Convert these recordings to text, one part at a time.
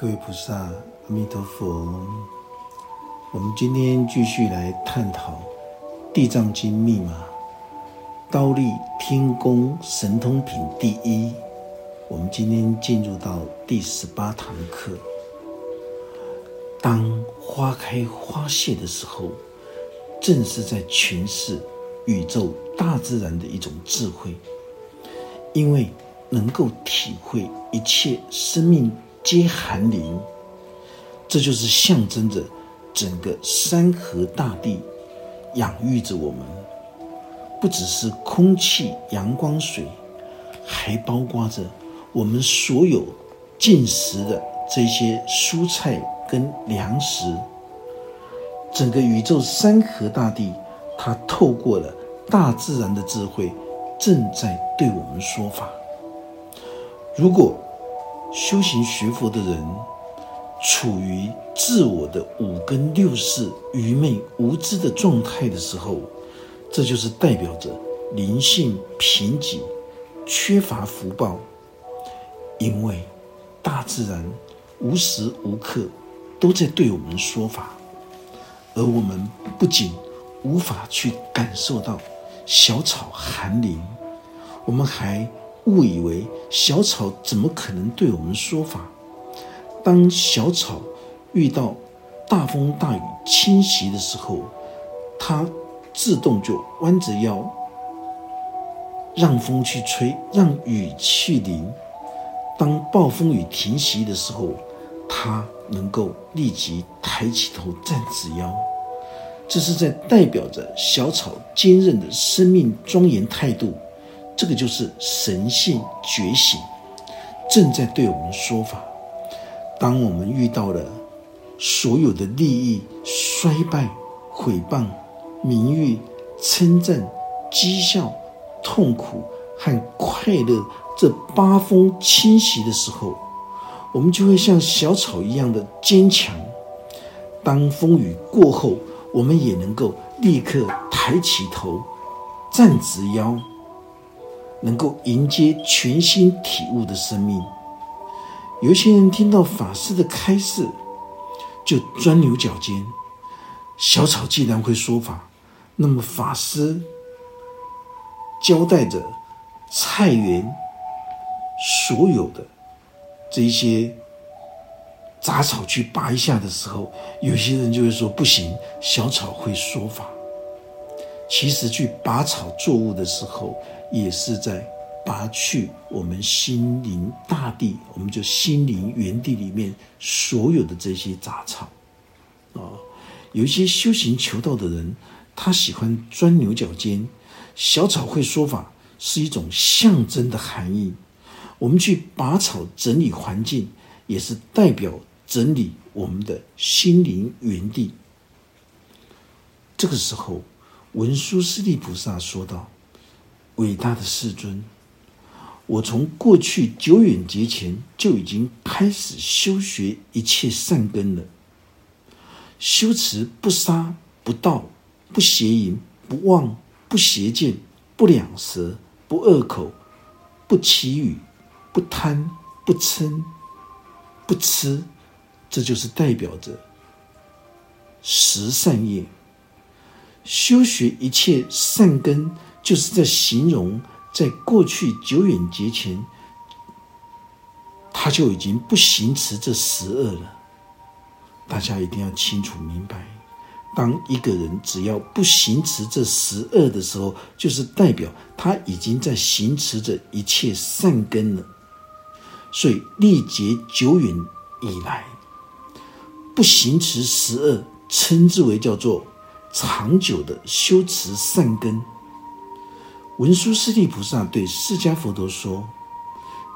各位菩萨，阿弥陀佛。我们今天继续来探讨《地藏经》密码，刀立天宫神通品第一。我们今天进入到第十八堂课。当花开花谢的时候，正是在诠释宇宙大自然的一种智慧，因为能够体会一切生命。皆寒林，这就是象征着整个山河大地养育着我们，不只是空气、阳光、水，还包括着我们所有进食的这些蔬菜跟粮食。整个宇宙山河大地，它透过了大自然的智慧，正在对我们说法。如果修行学佛的人，处于自我的五根六识愚昧无知的状态的时候，这就是代表着灵性贫瘠、缺乏福报。因为大自然无时无刻都在对我们说法，而我们不仅无法去感受到小草寒林，我们还。误以为小草怎么可能对我们说法？当小草遇到大风大雨侵袭的时候，它自动就弯着腰，让风去吹，让雨去淋。当暴风雨停息的时候，它能够立即抬起头，站直腰。这是在代表着小草坚韧的生命庄严态度。这个就是神性觉醒，正在对我们说法。当我们遇到了所有的利益、衰败、毁谤、名誉、称赞、讥笑、痛苦和快乐这八风侵袭的时候，我们就会像小草一样的坚强。当风雨过后，我们也能够立刻抬起头，站直腰。能够迎接全新体悟的生命。有些人听到法师的开示，就钻牛角尖。小草既然会说法，那么法师交代着菜园所有的这些杂草去拔一下的时候，有些人就会说不行，小草会说法。其实去拔草作物的时候。也是在拔去我们心灵大地，我们就心灵原地里面所有的这些杂草啊。有一些修行求道的人，他喜欢钻牛角尖。小草会说法是一种象征的含义。我们去拔草整理环境，也是代表整理我们的心灵原地。这个时候，文殊师利菩萨说道。伟大的世尊，我从过去久远劫前就已经开始修学一切善根了。修持不杀、不盗、不邪淫、不妄、不邪见、不两舌、不恶口、不绮语、不贪、不嗔、不痴，这就是代表着十善业。修学一切善根。就是在形容，在过去久远劫前，他就已经不行持这十恶了。大家一定要清楚明白，当一个人只要不行持这十恶的时候，就是代表他已经在行持着一切善根了。所以历劫久远以来，不行持十恶，称之为叫做长久的修持善根。文殊师利菩萨对释迦佛陀说：“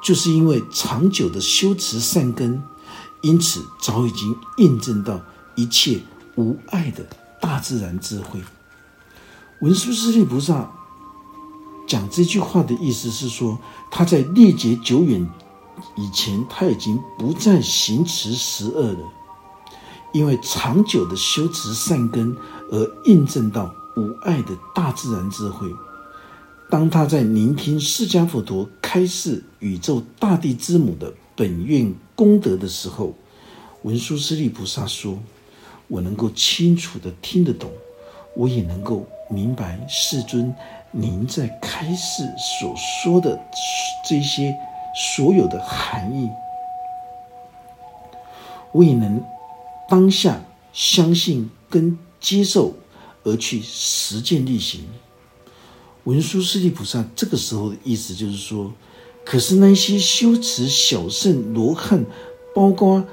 就是因为长久的修持善根，因此早已经印证到一切无碍的大自然智慧。”文殊师利菩萨讲这句话的意思是说，他在历劫久远以前，他已经不再行持十恶了，因为长久的修持善根而印证到无碍的大自然智慧。当他在聆听释迦佛陀开示宇宙大地之母的本愿功德的时候，文殊师利菩萨说：“我能够清楚的听得懂，我也能够明白世尊您在开示所说的这些所有的含义，我也能当下相信跟接受而去实践力行。”文殊师利菩萨这个时候的意思就是说，可是那些修持小圣罗汉，包括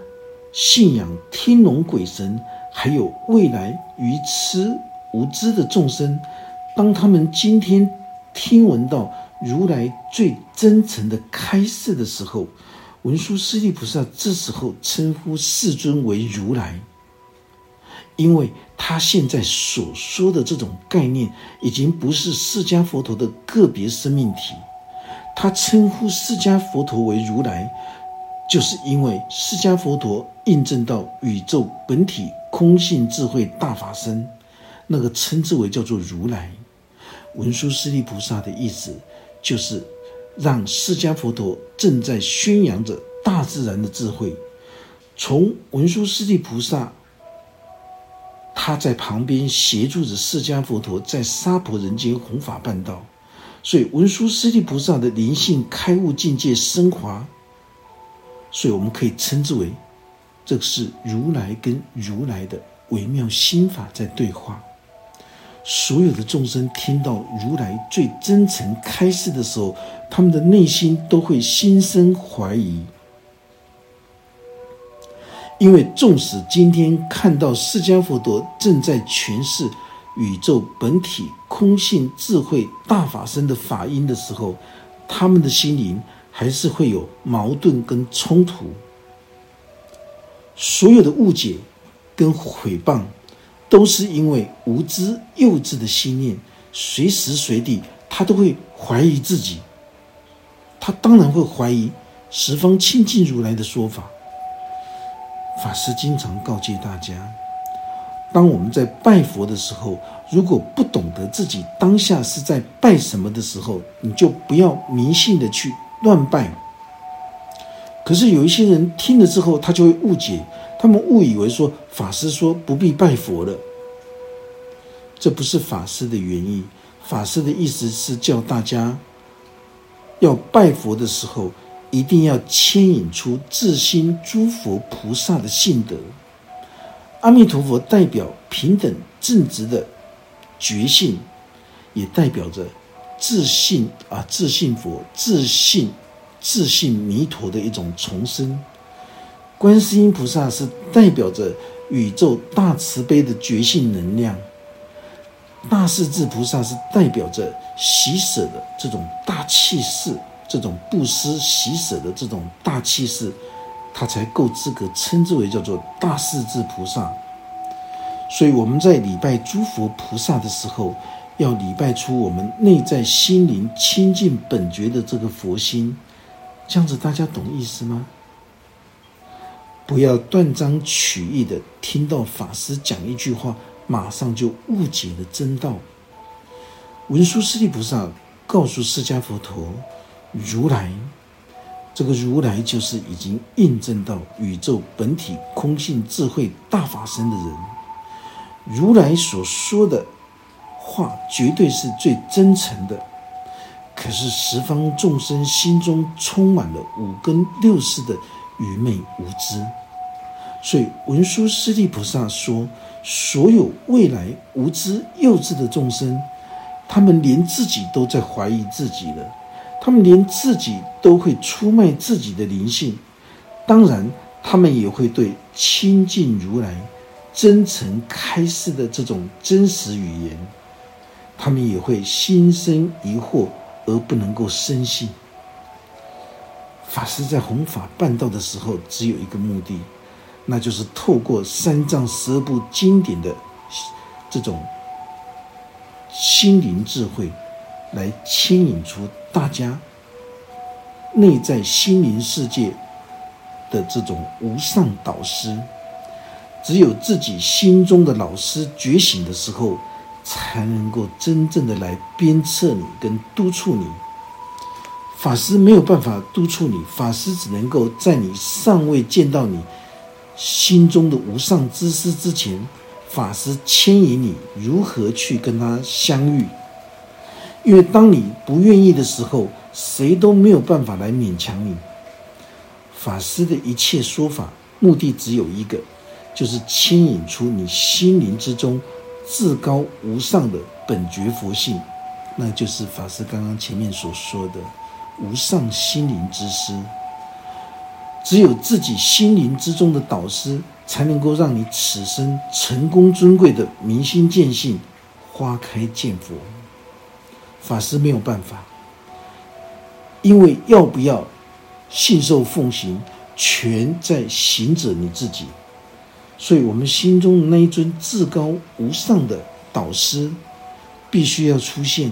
信仰天龙鬼神，还有未来愚痴无知的众生，当他们今天听闻到如来最真诚的开示的时候，文殊师利菩萨这时候称呼世尊为如来。因为他现在所说的这种概念，已经不是释迦佛陀的个别生命体。他称呼释迦佛陀为如来，就是因为释迦佛陀印证到宇宙本体空性智慧大法身，那个称之为叫做如来。文殊师利菩萨的意思，就是让释迦佛陀正在宣扬着大自然的智慧。从文殊师利菩萨。他在旁边协助着释迦佛陀在娑婆人间弘法办道，所以文殊师利菩萨的灵性开悟境界升华，所以我们可以称之为，这是如来跟如来的微妙心法在对话。所有的众生听到如来最真诚开示的时候，他们的内心都会心生怀疑。因为纵使今天看到释迦佛陀正在诠释宇宙本体空性智慧大法身的法音的时候，他们的心灵还是会有矛盾跟冲突。所有的误解跟毁谤，都是因为无知幼稚的心念，随时随地他都会怀疑自己，他当然会怀疑十方清净如来的说法。法师经常告诫大家：当我们在拜佛的时候，如果不懂得自己当下是在拜什么的时候，你就不要迷信的去乱拜。可是有一些人听了之后，他就会误解，他们误以为说法师说不必拜佛了，这不是法师的原意。法师的意思是叫大家要拜佛的时候。一定要牵引出自心诸佛菩萨的性德。阿弥陀佛代表平等正直的觉性，也代表着自信啊，自信佛、自信、自信弥陀的一种重生。观世音菩萨是代表着宇宙大慈悲的觉性能量。大势至菩萨是代表着喜舍的这种大气势。这种不施喜舍的这种大气势，他才够资格称之为叫做大势至菩萨。所以我们在礼拜诸佛菩萨的时候，要礼拜出我们内在心灵清净本觉的这个佛心。这样子大家懂意思吗？不要断章取义的听到法师讲一句话，马上就误解了真道。文殊师利菩萨告诉释迦佛陀。如来，这个如来就是已经印证到宇宙本体空性智慧大法身的人。如来所说的话绝对是最真诚的，可是十方众生心中充满了五根六识的愚昧无知，所以文殊师利菩萨说：所有未来无知幼稚的众生，他们连自己都在怀疑自己了。他们连自己都会出卖自己的灵性，当然，他们也会对亲近如来、真诚开示的这种真实语言，他们也会心生疑惑而不能够深信。法师在弘法办道的时候，只有一个目的，那就是透过三藏十二部经典的这种心灵智慧。来牵引出大家内在心灵世界的这种无上导师，只有自己心中的老师觉醒的时候，才能够真正的来鞭策你跟督促你。法师没有办法督促你，法师只能够在你尚未见到你心中的无上之师之前，法师牵引你如何去跟他相遇。因为当你不愿意的时候，谁都没有办法来勉强你。法师的一切说法，目的只有一个，就是牵引出你心灵之中至高无上的本觉佛性，那就是法师刚刚前面所说的无上心灵之师。只有自己心灵之中的导师，才能够让你此生成功尊贵的明心见性，花开见佛。法师没有办法，因为要不要信受奉行，全在行者你自己。所以，我们心中那一尊至高无上的导师，必须要出现，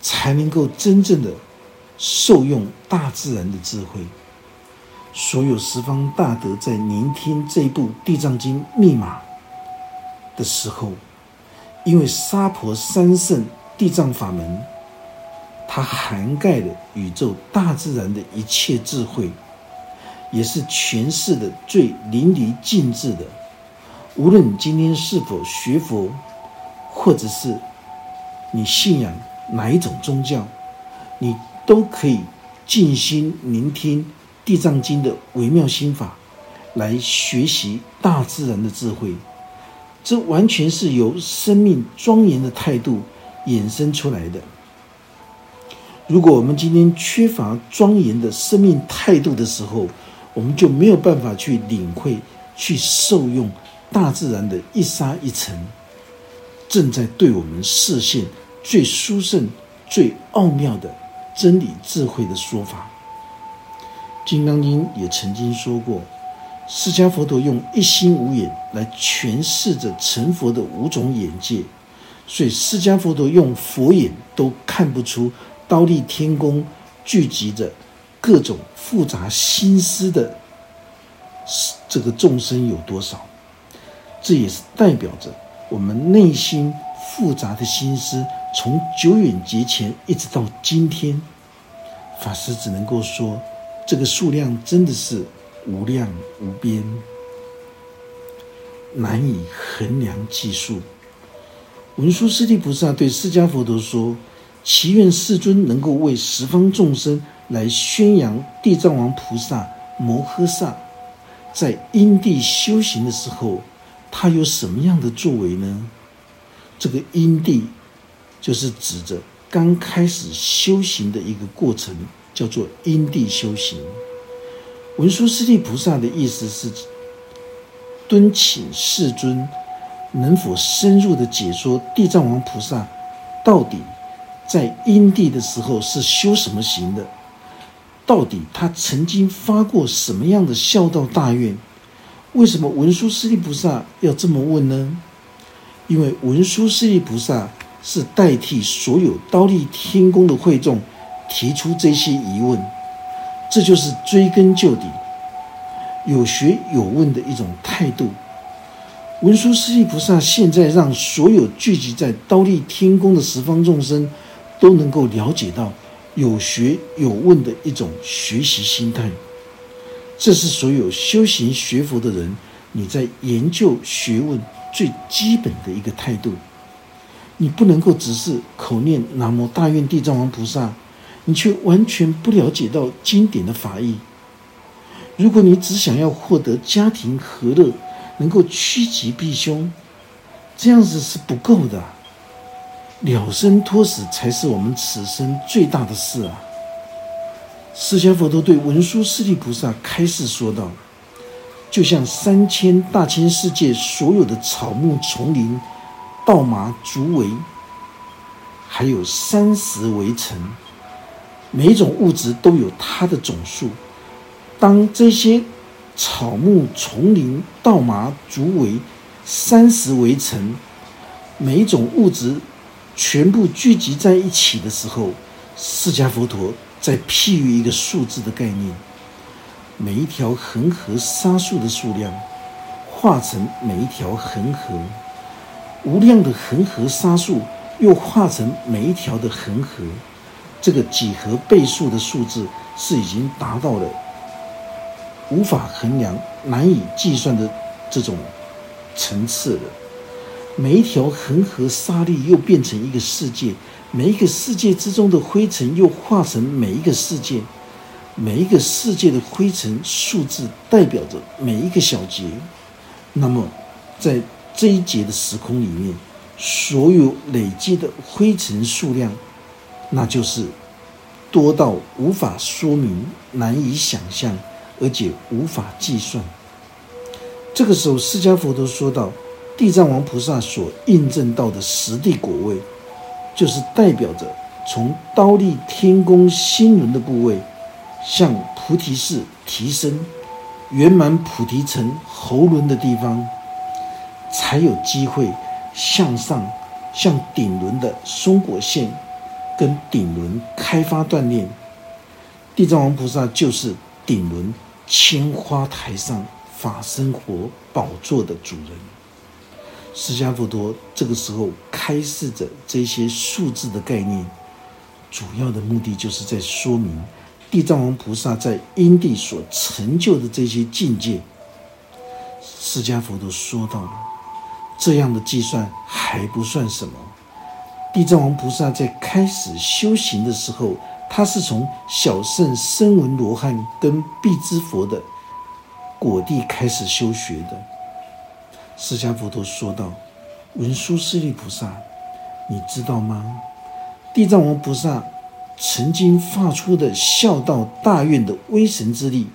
才能够真正的受用大自然的智慧。所有十方大德在聆听这部《地藏经》密码的时候，因为娑婆三圣。地藏法门，它涵盖了宇宙大自然的一切智慧，也是诠释的最淋漓尽致的。无论你今天是否学佛，或者是你信仰哪一种宗教，你都可以静心聆听《地藏经》的微妙心法，来学习大自然的智慧。这完全是由生命庄严的态度。衍生出来的。如果我们今天缺乏庄严的生命态度的时候，我们就没有办法去领会、去受用大自然的一沙一尘，正在对我们视线最殊胜、最奥妙的真理智慧的说法。《金刚经》也曾经说过，释迦佛陀用一心无眼来诠释着成佛的五种眼界。所以，释迦佛陀用佛眼都看不出刀立天宫聚集着各种复杂心思的这个众生有多少。这也是代表着我们内心复杂的心思，从久远劫前一直到今天，法师只能够说，这个数量真的是无量无边，难以衡量计数。文殊师利菩萨对释迦佛陀说：“祈愿世尊能够为十方众生来宣扬地藏王菩萨摩诃萨在因地修行的时候，他有什么样的作为呢？这个因地就是指着刚开始修行的一个过程，叫做因地修行。文殊师利菩萨的意思是敦请世尊。”能否深入的解说地藏王菩萨到底在因地的时候是修什么行的？到底他曾经发过什么样的孝道大愿？为什么文殊师利菩萨要这么问呢？因为文殊师利菩萨是代替所有刀立天宫的会众提出这些疑问，这就是追根究底、有学有问的一种态度。文殊师利菩萨现在让所有聚集在刀立天宫的十方众生都能够了解到有学有问的一种学习心态，这是所有修行学佛的人你在研究学问最基本的一个态度。你不能够只是口念南无大愿地藏王菩萨，你却完全不了解到经典的法义。如果你只想要获得家庭和乐，能够趋吉避凶，这样子是不够的。了生脱死才是我们此生最大的事啊！释迦佛陀对文殊师利菩萨开示说道：“就像三千大千世界所有的草木丛林、稻麻竹苇，还有山石围城，每种物质都有它的总数。当这些……”草木丛林、稻麻竹苇、山石围城，每一种物质全部聚集在一起的时候，释迦佛陀在譬喻一个数字的概念：每一条恒河沙数的数量化成每一条恒河，无量的恒河沙数又化成每一条的恒河，这个几何倍数的数字是已经达到了。无法衡量难以计算的这种层次了。每一条恒河沙砾又变成一个世界，每一个世界之中的灰尘又化成每一个世界，每一个世界的灰尘数字代表着每一个小节。那么，在这一节的时空里面，所有累积的灰尘数量，那就是多到无法说明、难以想象，而且无法计算。这个时候，释迦佛陀说道：“地藏王菩萨所印证到的实地果位，就是代表着从刀立天宫心轮的部位，向菩提寺提升圆满菩提城喉轮的地方。”才有机会向上，向顶轮的松果线跟顶轮开发锻炼。地藏王菩萨就是顶轮青花台上法身活宝座的主人。释迦佛陀这个时候开示着这些数字的概念，主要的目的就是在说明地藏王菩萨在因地所成就的这些境界。释迦佛陀说到了。这样的计算还不算什么。地藏王菩萨在开始修行的时候，他是从小圣声闻罗汉跟必支佛的果地开始修学的。释迦佛陀说道：“文殊师利菩萨，你知道吗？地藏王菩萨曾经发出的孝道大愿的威神之力，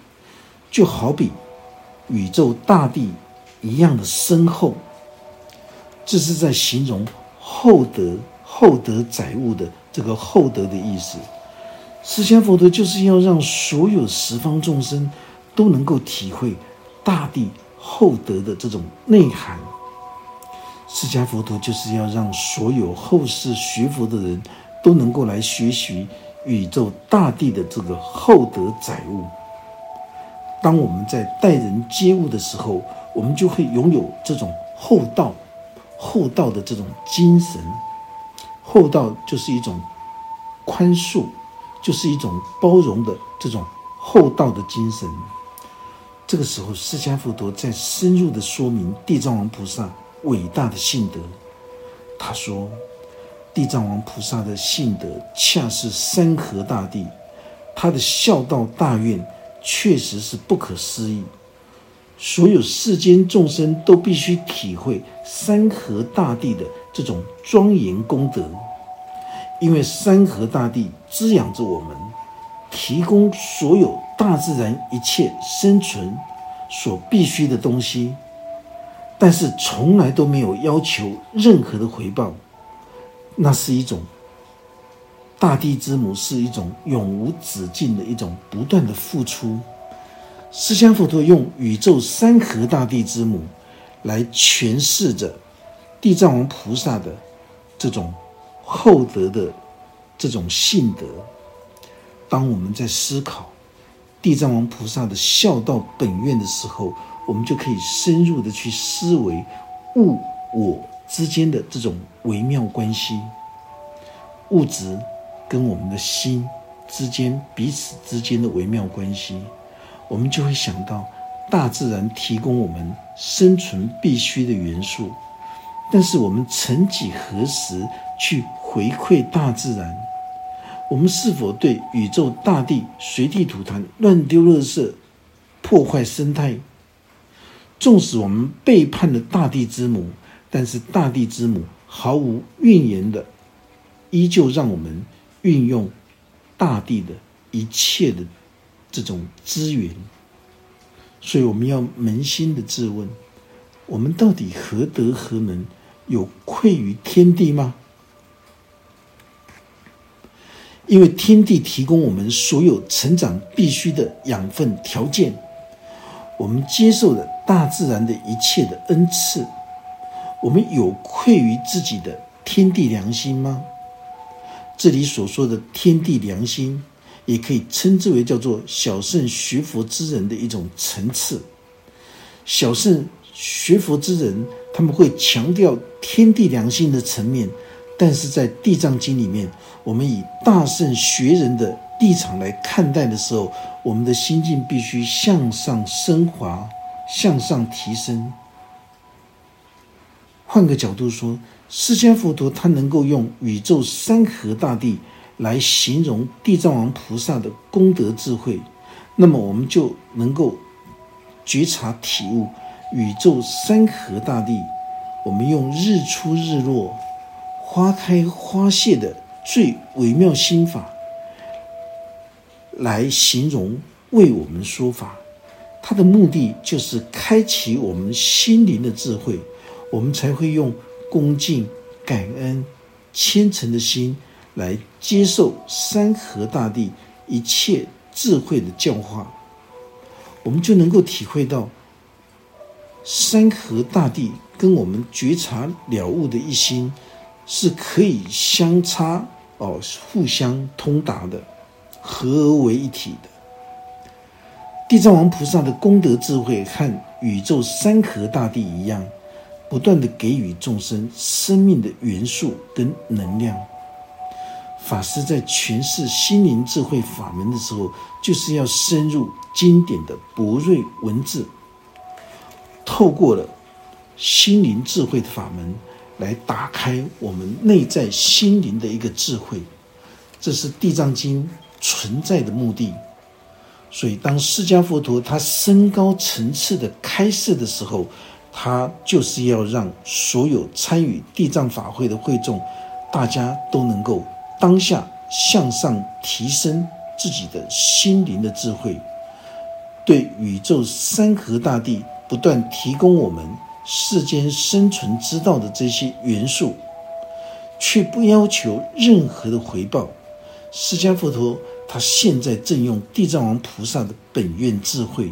就好比宇宙大地一样的深厚。”这是在形容厚德、厚德载物的这个厚德的意思。释迦佛陀就是要让所有十方众生都能够体会大地厚德的这种内涵。释迦佛陀就是要让所有后世学佛的人都能够来学习宇宙大地的这个厚德载物。当我们在待人接物的时候，我们就会拥有这种厚道。厚道的这种精神，厚道就是一种宽恕，就是一种包容的这种厚道的精神。这个时候，释迦佛陀在深入的说明地藏王菩萨伟大的性德。他说：“地藏王菩萨的性德恰是山河大地，他的孝道大愿确实是不可思议。”所有世间众生都必须体会山河大地的这种庄严功德，因为山河大地滋养着我们，提供所有大自然一切生存所必须的东西，但是从来都没有要求任何的回报。那是一种大地之母，是一种永无止境的一种不断的付出。释迦佛陀用宇宙山河大地之母来诠释着地藏王菩萨的这种厚德的这种性德。当我们在思考地藏王菩萨的孝道本愿的时候，我们就可以深入的去思维物我之间的这种微妙关系，物质跟我们的心之间彼此之间的微妙关系。我们就会想到，大自然提供我们生存必须的元素，但是我们曾几何时去回馈大自然？我们是否对宇宙大地随地吐痰、乱丢垃圾、破坏生态？纵使我们背叛了大地之母，但是大地之母毫无怨言的，依旧让我们运用大地的一切的。这种资源，所以我们要扪心的自问：我们到底何德何能，有愧于天地吗？因为天地提供我们所有成长必须的养分条件，我们接受了大自然的一切的恩赐，我们有愧于自己的天地良心吗？这里所说的天地良心。也可以称之为叫做小圣学佛之人的一种层次。小圣学佛之人，他们会强调天地良心的层面，但是在《地藏经》里面，我们以大圣学人的立场来看待的时候，我们的心境必须向上升华，向上提升。换个角度说，释迦佛陀他能够用宇宙山河大地来形容地藏王菩萨的功德智慧，那么我们就能够觉察体悟宇宙山河大地。我们用日出日落、花开花谢的最微妙心法来形容，为我们说法。它的目的就是开启我们心灵的智慧。我们才会用恭敬、感恩、虔诚的心来接受山河大地一切智慧的教化，我们就能够体会到山河大地跟我们觉察了悟的一心是可以相差哦，互相通达的，合而为一体的。地藏王菩萨的功德智慧和宇宙山河大地一样。不断的给予众生生命的元素跟能量。法师在诠释心灵智慧法门的时候，就是要深入经典的博瑞文字，透过了心灵智慧的法门，来打开我们内在心灵的一个智慧。这是地藏经存在的目的。所以，当释迦佛陀他升高层次的开示的时候，他就是要让所有参与地藏法会的会众，大家都能够当下向上提升自己的心灵的智慧，对宇宙山河大地不断提供我们世间生存之道的这些元素，却不要求任何的回报。释迦佛陀他现在正用地藏王菩萨的本愿智慧。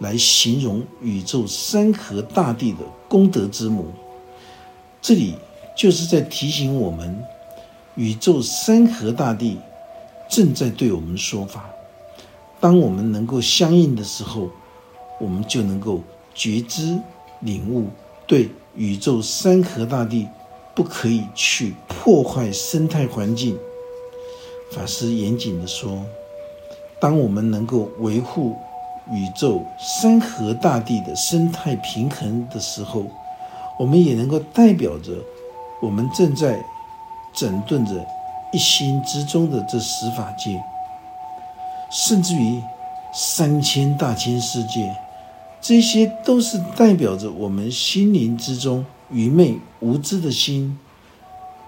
来形容宇宙山河大地的功德之母，这里就是在提醒我们，宇宙山河大地正在对我们说法。当我们能够相应的时候，我们就能够觉知、领悟，对宇宙山河大地不可以去破坏生态环境。法师严谨的说，当我们能够维护。宇宙山河大地的生态平衡的时候，我们也能够代表着我们正在整顿着一心之中的这十法界，甚至于三千大千世界，这些都是代表着我们心灵之中愚昧无知的心，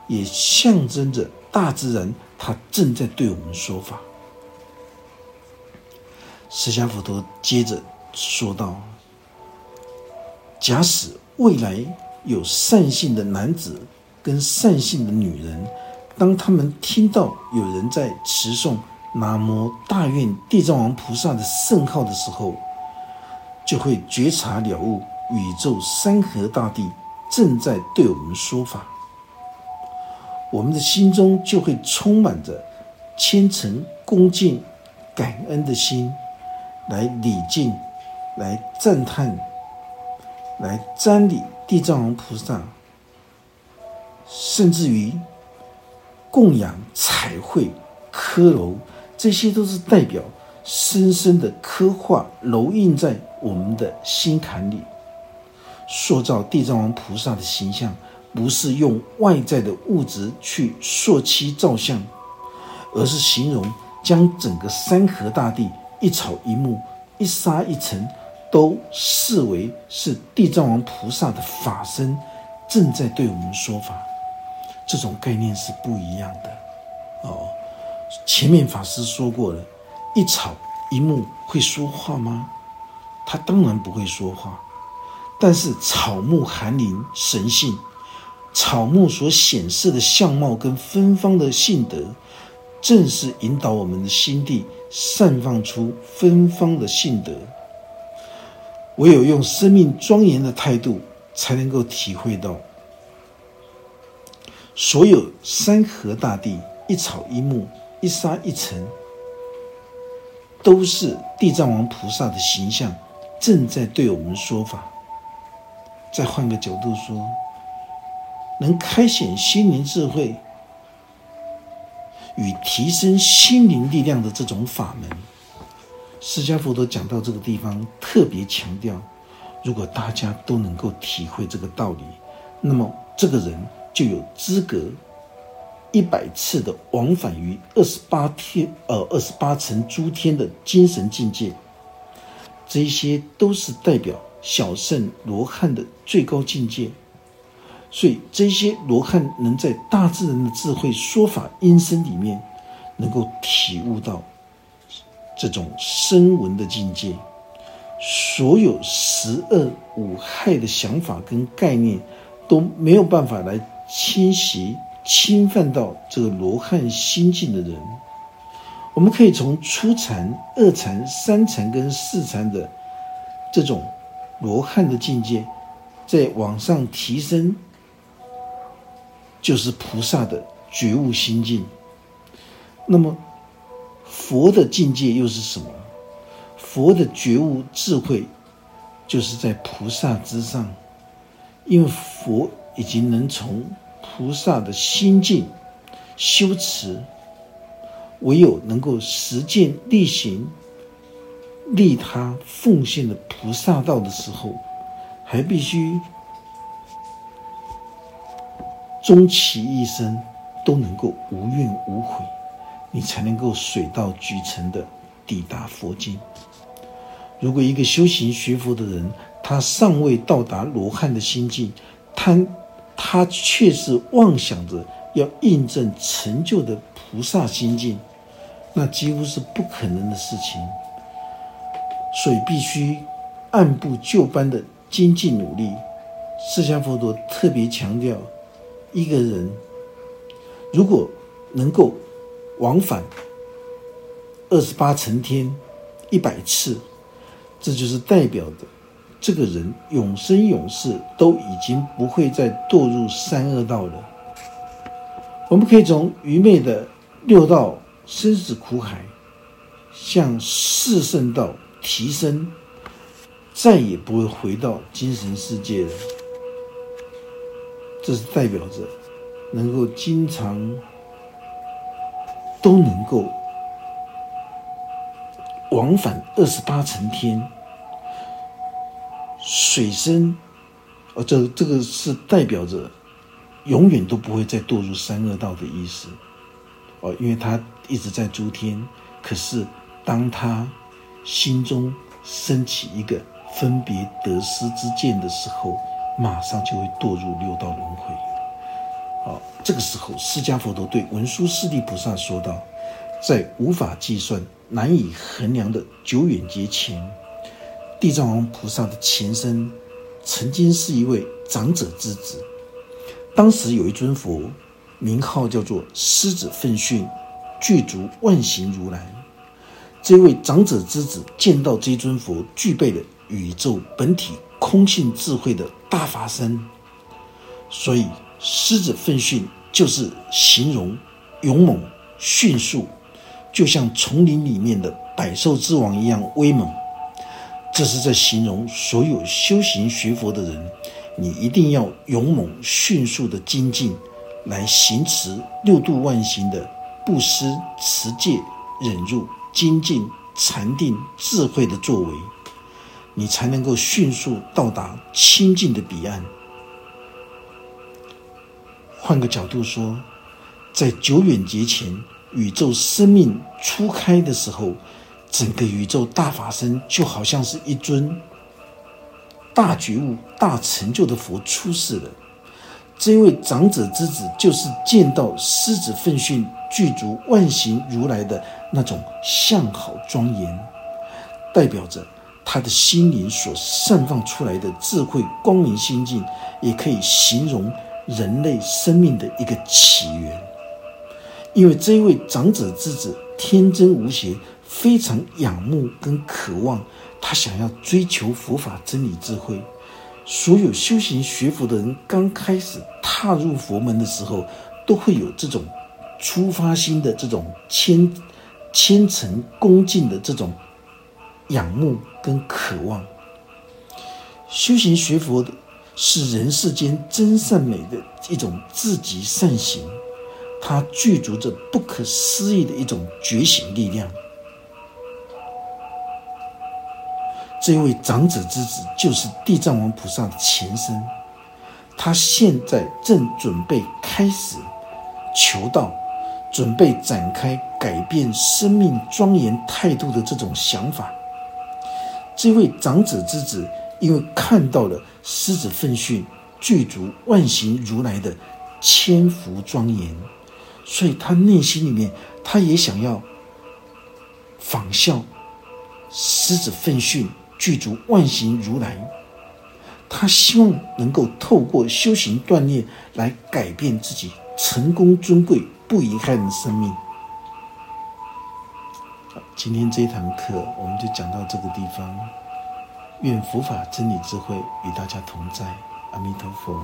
也象征着大自然它正在对我们说法。释迦佛陀接着说道：“假使未来有善性的男子跟善性的女人，当他们听到有人在持诵南无大愿地藏王菩萨的圣号的时候，就会觉察了悟宇宙山河大地正在对我们说法，我们的心中就会充满着虔诚、恭敬、感恩的心。”来礼敬，来赞叹，来瞻礼地藏王菩萨，甚至于供养、彩绘、刻楼，这些都是代表深深的刻画、揉印在我们的心坎里，塑造地藏王菩萨的形象，不是用外在的物质去塑其造像，而是形容将整个山河大地。一草一木、一沙一尘，都视为是地藏王菩萨的法身正在对我们说法。这种概念是不一样的哦。前面法师说过了，一草一木会说话吗？他当然不会说话。但是草木含灵神性，草木所显示的相貌跟芬芳的性德，正是引导我们的心地。散放出芬芳的性德，唯有用生命庄严的态度，才能够体会到所有山河大地、一草一木、一沙一尘，都是地藏王菩萨的形象，正在对我们说法。再换个角度说，能开显心灵智慧。与提升心灵力量的这种法门，释迦佛陀讲到这个地方，特别强调，如果大家都能够体会这个道理，那么这个人就有资格一百次的往返于二十八天呃二十八层诸天的精神境界。这些都是代表小圣罗汉的最高境界。所以这些罗汉能在大自然的智慧说法音声里面，能够体悟到这种声闻的境界。所有十恶五害的想法跟概念都没有办法来侵袭、侵犯到这个罗汉心境的人。我们可以从初禅、二禅、三禅跟四禅的这种罗汉的境界，再往上提升，就是菩萨的觉悟心境。那么，佛的境界又是什么？佛的觉悟智慧，就是在菩萨之上，因为佛已经能从菩萨的心境修持，唯有能够实践力行利他奉献的菩萨道的时候，还必须终其一生都能够无怨无悔，你才能够水到渠成的抵达佛境。如果一个修行学佛的人，他尚未到达罗汉的心境，他他却是妄想着要印证成就的菩萨心境，那几乎是不可能的事情。所以必须按部就班的精进努力。释迦佛陀特别强调，一个人如果能够往返二十八层天一百次。这就是代表的，这个人永生永世都已经不会再堕入三恶道了。我们可以从愚昧的六道生死苦海，向四圣道提升，再也不会回到精神世界了。这是代表着能够经常都能够。往返二十八层天，水深，哦，这这个是代表着永远都不会再堕入三恶道的意思，哦，因为他一直在诸天，可是当他心中升起一个分别得失之见的时候，马上就会堕入六道轮回。好，这个时候，释迦佛陀对文殊师利菩萨说道：“在无法计算。”难以衡量的久远劫前，地藏王菩萨的前身曾经是一位长者之子。当时有一尊佛，名号叫做狮子奋训，具足万行如来。这位长者之子见到这尊佛具备了宇宙本体空性智慧的大法身，所以狮子奋训就是形容勇猛迅速。就像丛林里面的百兽之王一样威猛，这是在形容所有修行学佛的人，你一定要勇猛迅速的精进，来行持六度万行的布施、持戒、忍辱、精进、禅定、智慧的作为，你才能够迅速到达清净的彼岸。换个角度说，在久远劫前。宇宙生命初开的时候，整个宇宙大法身就好像是一尊大觉悟、大成就的佛出世了。这位长者之子，就是见到狮子奋训具足万行如来的那种相好庄严，代表着他的心灵所散放出来的智慧光明心境，也可以形容人类生命的一个起源。因为这一位长者之子天真无邪，非常仰慕跟渴望，他想要追求佛法真理智慧。所有修行学佛的人刚开始踏入佛门的时候，都会有这种出发心的这种虔虔诚恭敬的这种仰慕跟渴望。修行学佛的是人世间真善美的一种自极善行。它具足着不可思议的一种觉醒力量。这位长者之子就是地藏王菩萨的前身，他现在正准备开始求道，准备展开改变生命庄严态度的这种想法。这位长者之子因为看到了狮子奋训具足万行如来的千福庄严，所以他内心里面他也想要仿效狮子奋训。具足万行如来，他希望能够透过修行锻炼来改变自己成功尊贵不遗憾的生命。今天这一堂课我们就讲到这个地方。愿佛法真理智慧与大家同在，阿弥陀佛。